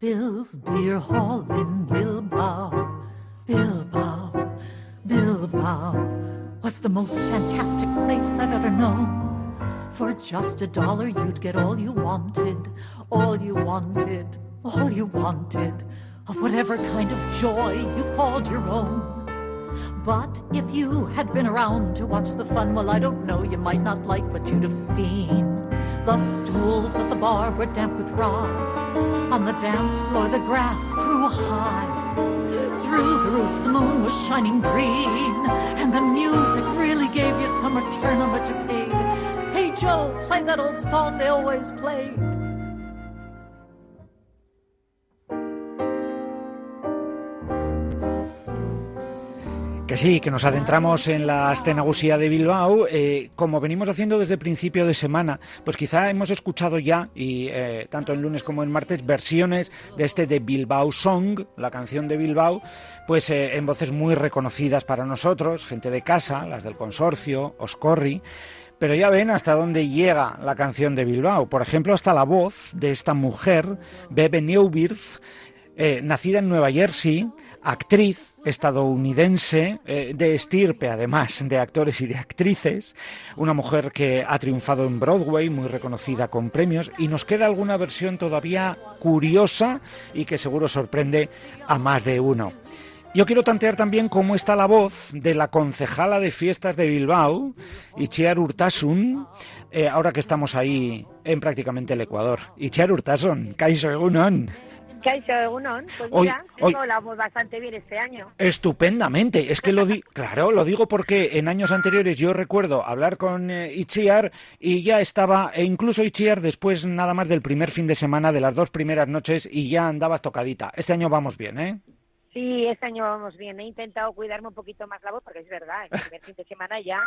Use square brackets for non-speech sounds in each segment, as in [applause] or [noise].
Bill's Beer Hall in Bilbao, Bilbao, Bilbao was the most fantastic place I've ever known. For just a dollar, you'd get all you wanted, all you wanted, all you wanted, of whatever kind of joy you called your own. But if you had been around to watch the fun, well, I don't know, you might not like what you'd have seen. The stools at the bar were damp with rye. On the dance floor, the grass grew high. Through the roof, the moon was shining green, and the music really gave you some return on what you paid. Hey, Joe, play that old song they always played. Que sí, que nos adentramos en la Astenagusía de Bilbao, eh, como venimos haciendo desde principio de semana, pues quizá hemos escuchado ya, y eh, tanto en lunes como en martes, versiones de este de Bilbao Song, la canción de Bilbao, pues eh, en voces muy reconocidas para nosotros, gente de casa, las del consorcio, Oscorri, pero ya ven hasta dónde llega la canción de Bilbao. Por ejemplo, hasta la voz de esta mujer, Bebe Neubirth, nacida en Nueva Jersey, actriz estadounidense eh, de estirpe, además de actores y de actrices, una mujer que ha triunfado en Broadway, muy reconocida con premios, y nos queda alguna versión todavía curiosa y que seguro sorprende a más de uno. Yo quiero tantear también cómo está la voz de la concejala de fiestas de Bilbao, Itziar Urtasun, eh, ahora que estamos ahí en prácticamente el Ecuador. Itziar Urtasun, Kaiso Egunon. Kaixo Egunon, pues mira, hoy, la voz bastante bien este año. Estupendamente, es que lo di [laughs] claro, lo digo porque en años anteriores yo recuerdo hablar con eh, Ichiar y ya estaba, e incluso Ichiar después nada más del primer fin de semana, de las dos primeras noches, y ya andabas tocadita. Este año vamos bien, ¿eh? Sí, este año vamos bien. He intentado cuidarme un poquito más la voz porque es verdad, el primer fin de semana ya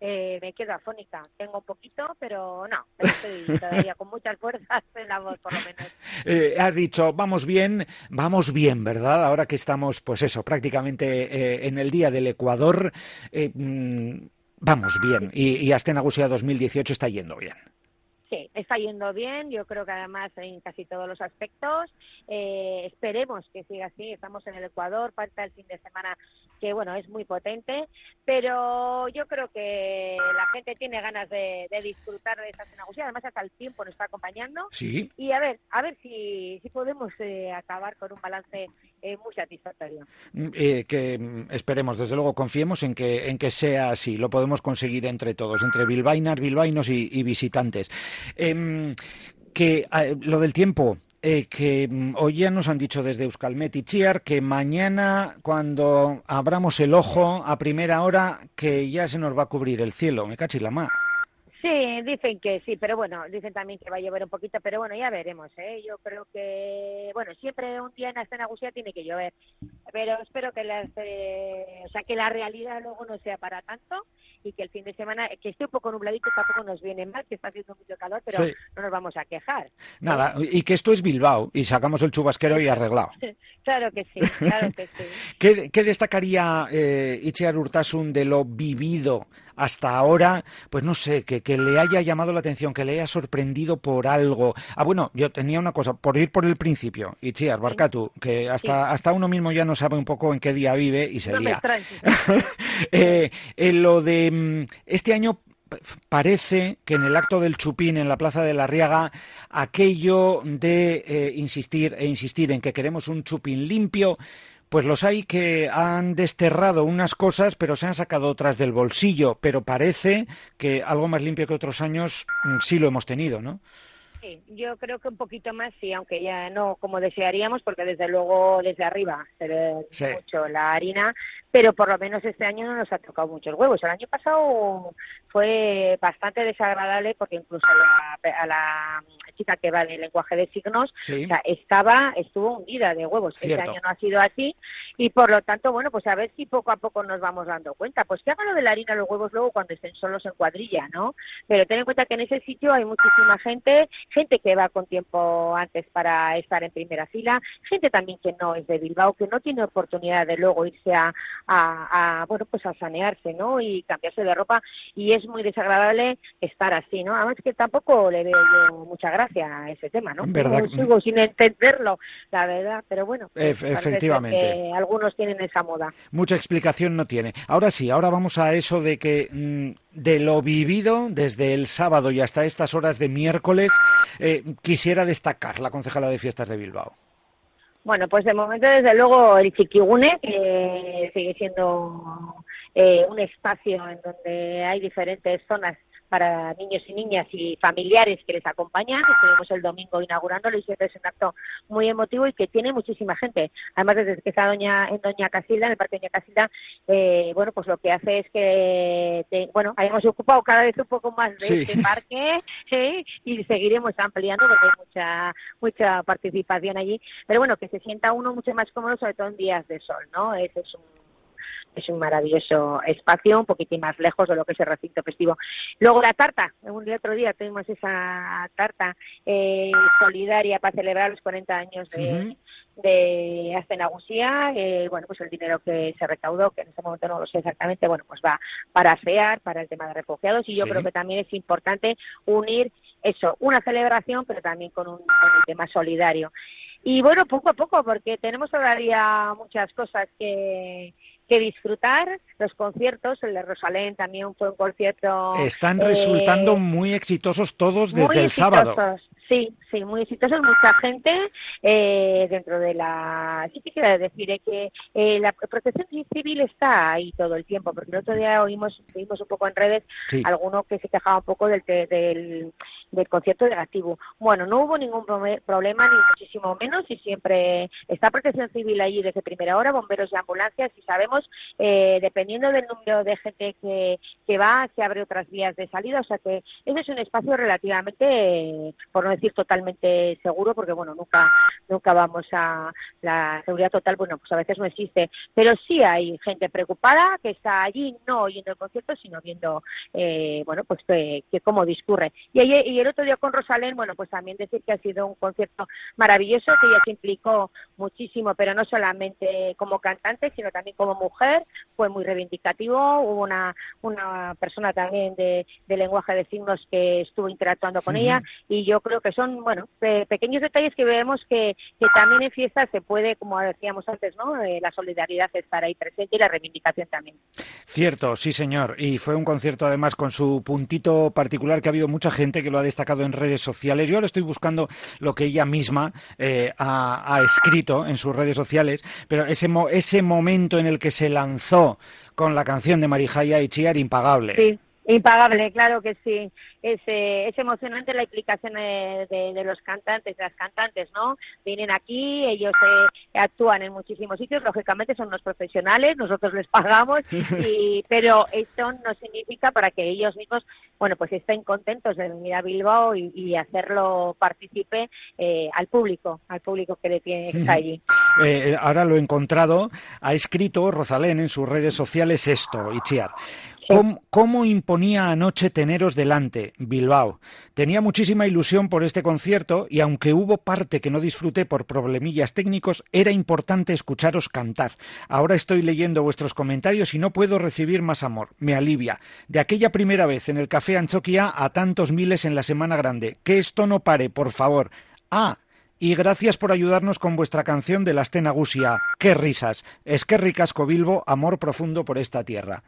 eh, me quedo afónica. Tengo un poquito, pero no, estoy todavía con muchas fuerzas en la voz, por lo menos. [laughs] Eh, has dicho, vamos bien, vamos bien, ¿verdad? Ahora que estamos, pues eso, prácticamente eh, en el día del Ecuador, mm, vamos bien. Y, y hasta en Agusia 2018 está yendo bien. Sí, está yendo bien, yo creo que además en casi todos los aspectos. Eh, esperemos que siga así. Estamos en el Ecuador, falta el fin de semana que bueno, es muy potente, pero yo creo que la gente tiene ganas de, disfrutar de esta cenagusia, además hasta el tiempo nos está acompañando. Sí. Y a ver, a ver si, si podemos eh, acabar con un balance eh, muy satisfactorio. Mm, eh, que mm, esperemos, desde luego, confiemos en que, en que sea así, lo podemos conseguir entre todos, entre bilbainas, bilbainos y, y visitantes. Em, que lo del tiempo, eh, que mm, hoy ya nos han dicho desde Euskalmet y Chiar que mañana, cuando abramos el ojo a primera hora, que ya se nos va a cubrir el cielo. Me cachis la mar. Sí, dicen que sí, pero bueno, dicen también que va a llover un poquito, pero bueno, ya veremos, ¿eh? Yo creo que, bueno, siempre un día en Astenagusía tiene que llover, pero espero que las, eh, o sea, que la realidad luego no sea para tanto y que el fin de semana, que esté un poco nubladito, tampoco nos viene mal, que está haciendo mucho calor, pero no nos vamos a quejar. Nada, y que esto es Bilbao y sacamos el chubasquero y arreglado. [laughs] claro que sí, claro que sí. [laughs] ¿Qué, destacaría eh, Itziar Urtasun de lo vivido hasta ahora, pues no sé, que, que, le haya llamado la atención, que le haya sorprendido por algo. Ah, bueno, yo tenía una cosa, por ir por el principio, Itziar, Barcatu, que hasta, hasta uno mismo ya no sabe un poco en qué día vive y se lía. [laughs] eh, lo de mm, este año parece que en el acto del Chupín en la Plaza de la Riaga, aquello de eh, insistir e insistir en que queremos un Chupín limpio, pues los hay que han desterrado unas cosas, pero se han sacado otras del bolsillo. Pero parece que algo más limpio que otros años mm, sí lo hemos tenido, ¿no? Sí, yo creo que un poquito más sí, aunque ya no como desearíamos, porque desde luego desde arriba se ve mucho la harina, pero por lo menos este año no nos ha tocado muchos huevos. El año pasado fue bastante desagradable porque incluso a la, chica que va del lenguaje de signos estaba estuvo hundida de huevos. Este año no ha sido así y por lo tanto, bueno, pues a ver si poco a poco nos vamos dando cuenta. Pues que hagan lo de la harina los huevos luego cuando estén solos en cuadrilla, ¿no? Pero ten en cuenta que en ese sitio hay muchísima gente, gente que va con tiempo antes para estar en primera fila, gente también que no es de Bilbao, que no tiene oportunidad de luego irse a, a, bueno, pues a sanearse, ¿no? Y cambiarse de ropa y es muy desagradable estar así, ¿no? Además que tampoco le veo yo mucha gracia a ese tema, ¿no? ¿Verdad? sigo sin entenderlo, la verdad, pero bueno. Efectivamente. algunos tienen esa moda. Mucha explicación no tiene. Ahora sí, ahora vamos a eso de que mm, de lo vivido desde el sábado y hasta estas horas de miércoles, eh, quisiera destacar la concejala de fiestas de Bilbao. Bueno, pues de momento, desde luego, el Chiquigune, que sigue siendo eh, un espacio en donde hay diferentes zonas para niños y niñas y familiares que les acompañan. Estuvimos el domingo inaugurándolo y siempre es un acto muy emotivo y que tiene muchísima gente. Además, desde que está Doña, en Doña Casilda, en el Parque Doña Casilda, eh, bueno, pues lo que hace es que, bueno, hayamos ocupado cada vez un poco más de este parque [laughs] ¿eh? y seguiremos ampliando porque hay mucha, mucha participación allí. Pero bueno, que se sienta uno mucho más cómodo, sobre todo en días de sol, ¿no? Ese es un es un maravilloso espacio, un poquitín más lejos de lo que es el recinto festivo. Luego la tarta, un otro día tuvimos esa tarta eh, solidaria para celebrar los 40 años de, de eh, bueno, pues el dinero que se recaudó, que en este momento no lo sé exactamente, bueno, pues va para FEAR, para el tema de refugiados, y yo creo que también es importante unir eso, una celebración, pero también con un, con un tema solidario. Y bueno, poco a poco, porque tenemos todavía muchas cosas que, que disfrutar. Los conciertos, el de Rosalén también fue un concierto. Están resultando eh, muy exitosos todos desde el sábado. Sí, sí, muy exitosos, mucha gente eh, dentro de la... Sí que quiero decir eh, que eh, la protección civil está ahí todo el tiempo, porque el otro día oímos, vimos un poco en redes alguno que se quejaba un poco del, del, del concierto negativo. Bueno, no hubo ningún problema, ni muchísimo menos, y siempre está protección civil allí desde primera hora, bomberos y ambulancias, y sabemos, dependiendo del número de gente que, que va, se abre otras vías de salida, o sea que ese es un espacio relativamente, por no decir totalmente seguro, porque bueno, nunca, nunca vamos a la seguridad total, bueno, pues a veces no existe, pero sí hay gente preocupada que está allí no oyendo el concierto, sino viendo, eh, bueno, pues que, cómo discurre. Y, y el otro día con Rosalén, bueno, pues también decir que ha sido un concierto maravilloso, que ella se implicó muchísimo, pero no solamente como cantante, sino también como mujer, fue muy reivindicativo, hubo una, una persona también de, de lenguaje de signos que estuvo interactuando con ella, y yo creo que son, bueno, pequeños detalles que vemos que, que, también en fiestas se puede, como decíamos antes, ¿no? Eh, la solidaridad estar ahí presente y la reivindicación también. Cierto, sí señor. Y fue un concierto además con su puntito particular que ha habido mucha gente que lo ha destacado en redes sociales. Yo ahora estoy buscando lo que ella misma eh, ha, escrito en sus redes sociales, pero ese, ese momento en el que se lanzó con la canción de Marijaya y Chiar, impagable. Sí. Impagable, claro que sí es, es emocionante la implicación de, de, los cantantes, de las cantantes, ¿no? Vienen aquí, ellos eh, actúan en muchísimos sitios, lógicamente son los profesionales, nosotros les pagamos, [laughs] y, pero esto no significa para que ellos mismos, bueno, pues estén contentos de venir a Bilbao y, hacerlo participe eh, al público, al público que le tiene que allí. Eh, ahora lo he encontrado, ha escrito Rosalén en sus redes sociales esto, Ichiar. ¿Cómo, imponía anoche teneros delante, Bilbao? Tenía muchísima ilusión por este concierto y aunque hubo parte que no disfruté por problemillas técnicos, era importante escucharos cantar. Ahora estoy leyendo vuestros comentarios y no puedo recibir más amor. Me alivia. De aquella primera vez en el Café Anchoquia a tantos miles en la Semana Grande. Que esto no pare, por favor. Ah, y gracias por ayudarnos con vuestra canción de la Gusia. ¡Qué risas! Es que ricasco Bilbo, amor profundo por esta tierra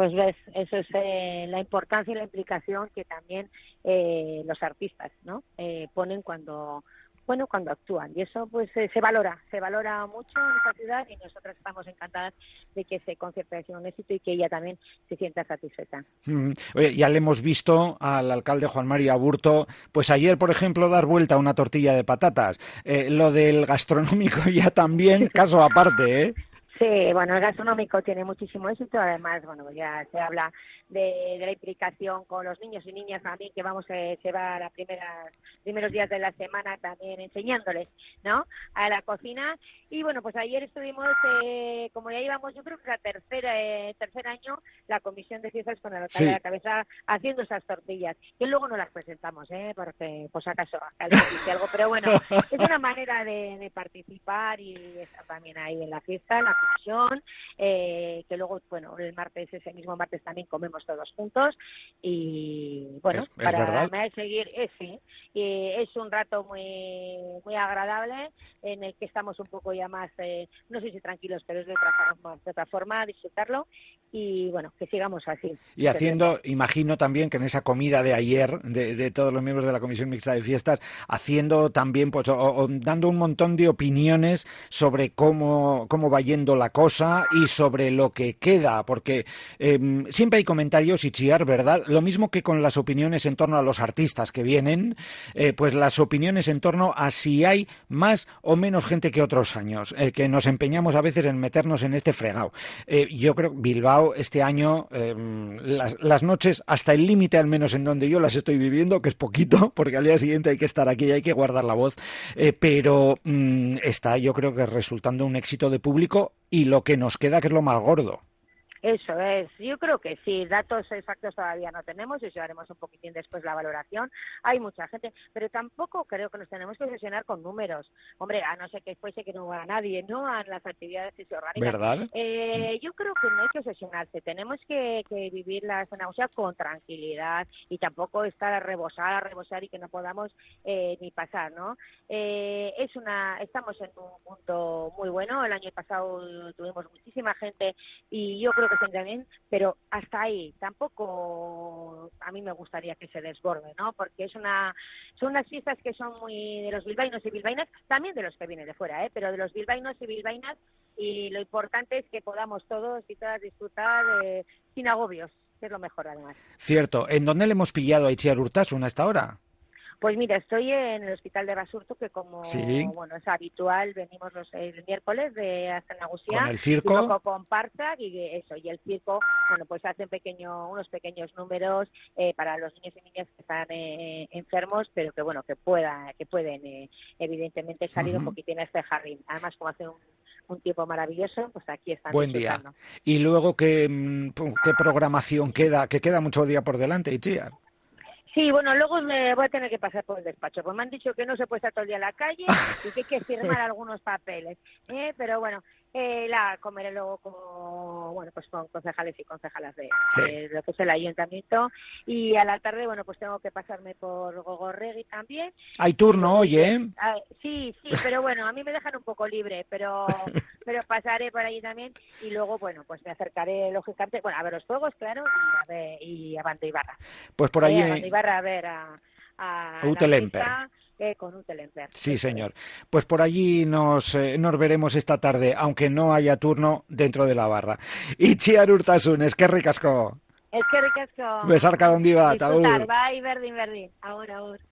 pues ves, eso es eh, la importancia y la implicación que también eh, los artistas ¿no? Eh, ponen cuando bueno cuando actúan. Y eso pues se valora se valora mucho en esta ciudad y nosotras estamos encantadas de que ese concierto haya sido un éxito y que ella también se sienta satisfecha. Mm, ya le hemos visto al alcalde Juan María Aburto pues ayer por ejemplo dar vuelta a una tortilla de patatas. Lo del gastronómico [laughs] ya también caso aparte eh Sí, bueno, el gastronómico tiene muchísimo éxito. Además, bueno, ya se habla de, la implicación con los niños y niñas también, que vamos a llevar a primeras, primeros días de la semana también enseñándoles, ¿no? A la cocina. Y bueno, pues ayer estuvimos, eh, como ya íbamos, yo creo que la tercera, eh, tercer año, la comisión de fiestas con la sí. de la cabeza haciendo esas tortillas. Que luego no las presentamos, ¿eh? Porque, pues acaso, algo. Pero bueno, es una manera de, participar y estar también ahí en la fiesta, en la comisión, eh, que luego, bueno, el martes, ese mismo martes también comemos todos juntos y, bueno, para seguir, ese, y es un rato muy, muy agradable en el que estamos un poco ya más, eh, no sé si tranquilos, pero es de otra forma, de otra forma disfrutarlo y, bueno, que sigamos así. Y haciendo, imagino también que en esa comida de ayer de, todos los miembros de la Comisión Mixta de Fiestas, haciendo también, pues, dando un montón de opiniones sobre cómo, cómo va yendo la cosa y sobre lo que queda, porque em, siempre hay comentarios y chiar, ¿verdad? Lo mismo que con las opiniones en torno a los artistas que vienen, eh, pues las opiniones en torno a si hay más o menos gente que otros años, eh, que nos empeñamos a veces en meternos en este fregado. Eh, yo creo que Bilbao este año, em, las, noches hasta el límite al menos en donde yo las estoy viviendo, que es poquito, [laughs] porque al día siguiente hay que estar aquí y hay que guardar la voz, pero mm, está yo creo que resultando un éxito de público y lo que nos queda que es lo más gordo. Eso es, yo creo que sí, datos exactos todavía no tenemos, y haremos un poquitín después la valoración. Hay mucha gente, pero tampoco creo que nos tenemos que obsesionar con números. Hombre, a no ser que fuese que no va nadie, ¿no? A las actividades que se organizan. ¿Verdad? Eh, yo creo que no hay que obsesionarse, tenemos que, vivir la náusea con tranquilidad y tampoco estar a rebosar, a rebosar y que no podamos eh, ni pasar, ¿no? Eh, es una, estamos en un punto muy bueno, el año pasado tuvimos muchísima gente y yo creo que bien, pero hasta ahí tampoco a mí me gustaría que se desborde, ¿no? Porque es una son unas fiestas que son muy de los bilbainos y bilbainas, también de los que vienen de fuera, ¿eh? Pero de los bilbainos y bilbainas y lo importante es que podamos todos y todas disfrutar sin agobios, que es lo mejor además. Cierto. ¿En dónde le hemos pillado a Itziar Urtasun hasta ahora? Pues mira, estoy en el Hospital de Basurto, que como bueno es habitual, venimos los el miércoles de Astanagusía. ¿Con el circo? Con y eso, y el circo, bueno, pues hacen pequeño, unos pequeños números eh, para los niños y niñas que están eh, enfermos, pero que bueno, que pueda, que pueden eh, evidentemente salir un poquitín a este jardín. Además, como hace un tiempo maravilloso, pues aquí están. Buen día. Y luego, ¿qué, mm, ¿qué programación queda? Que queda mucho día por delante, Itziar. Sí, bueno, luego me voy a tener que pasar por el despacho, pues me han dicho que no se puede estar todo el día en la calle y que hay que [laughs] firmar algunos papeles, ¿eh? pero bueno, eh, la comeré luego como, bueno, pues con concejales y concejalas de, lo que es el ayuntamiento y a la tarde, bueno, pues tengo que pasarme por Gogorregui también. Hay turno hoy, ¿eh? Sí, sí, pero bueno, a mí me dejan un poco libre, pero [laughs] pero pasaré por ahí también y luego, bueno, pues me acercaré lógicamente, bueno, a ver los fuegos, claro, y a, ver, y a Bando Ibarra. Pues por ahí... Eh, a Bando Ibarra a ver a... a, con un Sí, señor. Pues por allí nos, eh, nos veremos esta tarde, aunque no haya turno dentro de la barra. [laughs] Itziar Urtasun, es que ricasco. Es que ricasco. Besarka donde va, Disfrutar, bye, berdin, berdin. Ahora, ahora.